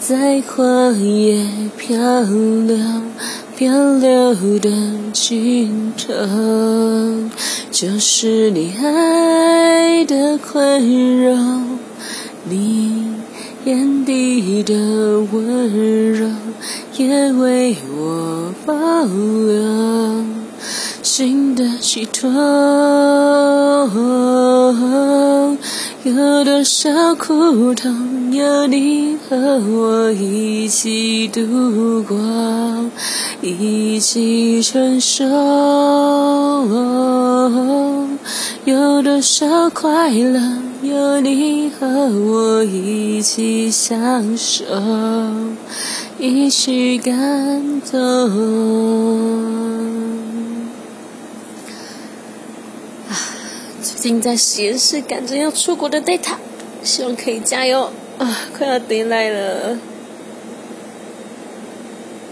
在旷野漂流、漂流的尽头，就是你爱的宽容，你眼底的温柔，也为我保留新的寄托。有多少苦痛，有你和我一起度过，一起承受；有多少快乐，有你和我一起享受，一起感动。正在实验室赶着要出国的 data，希望可以加油啊！快要回来了。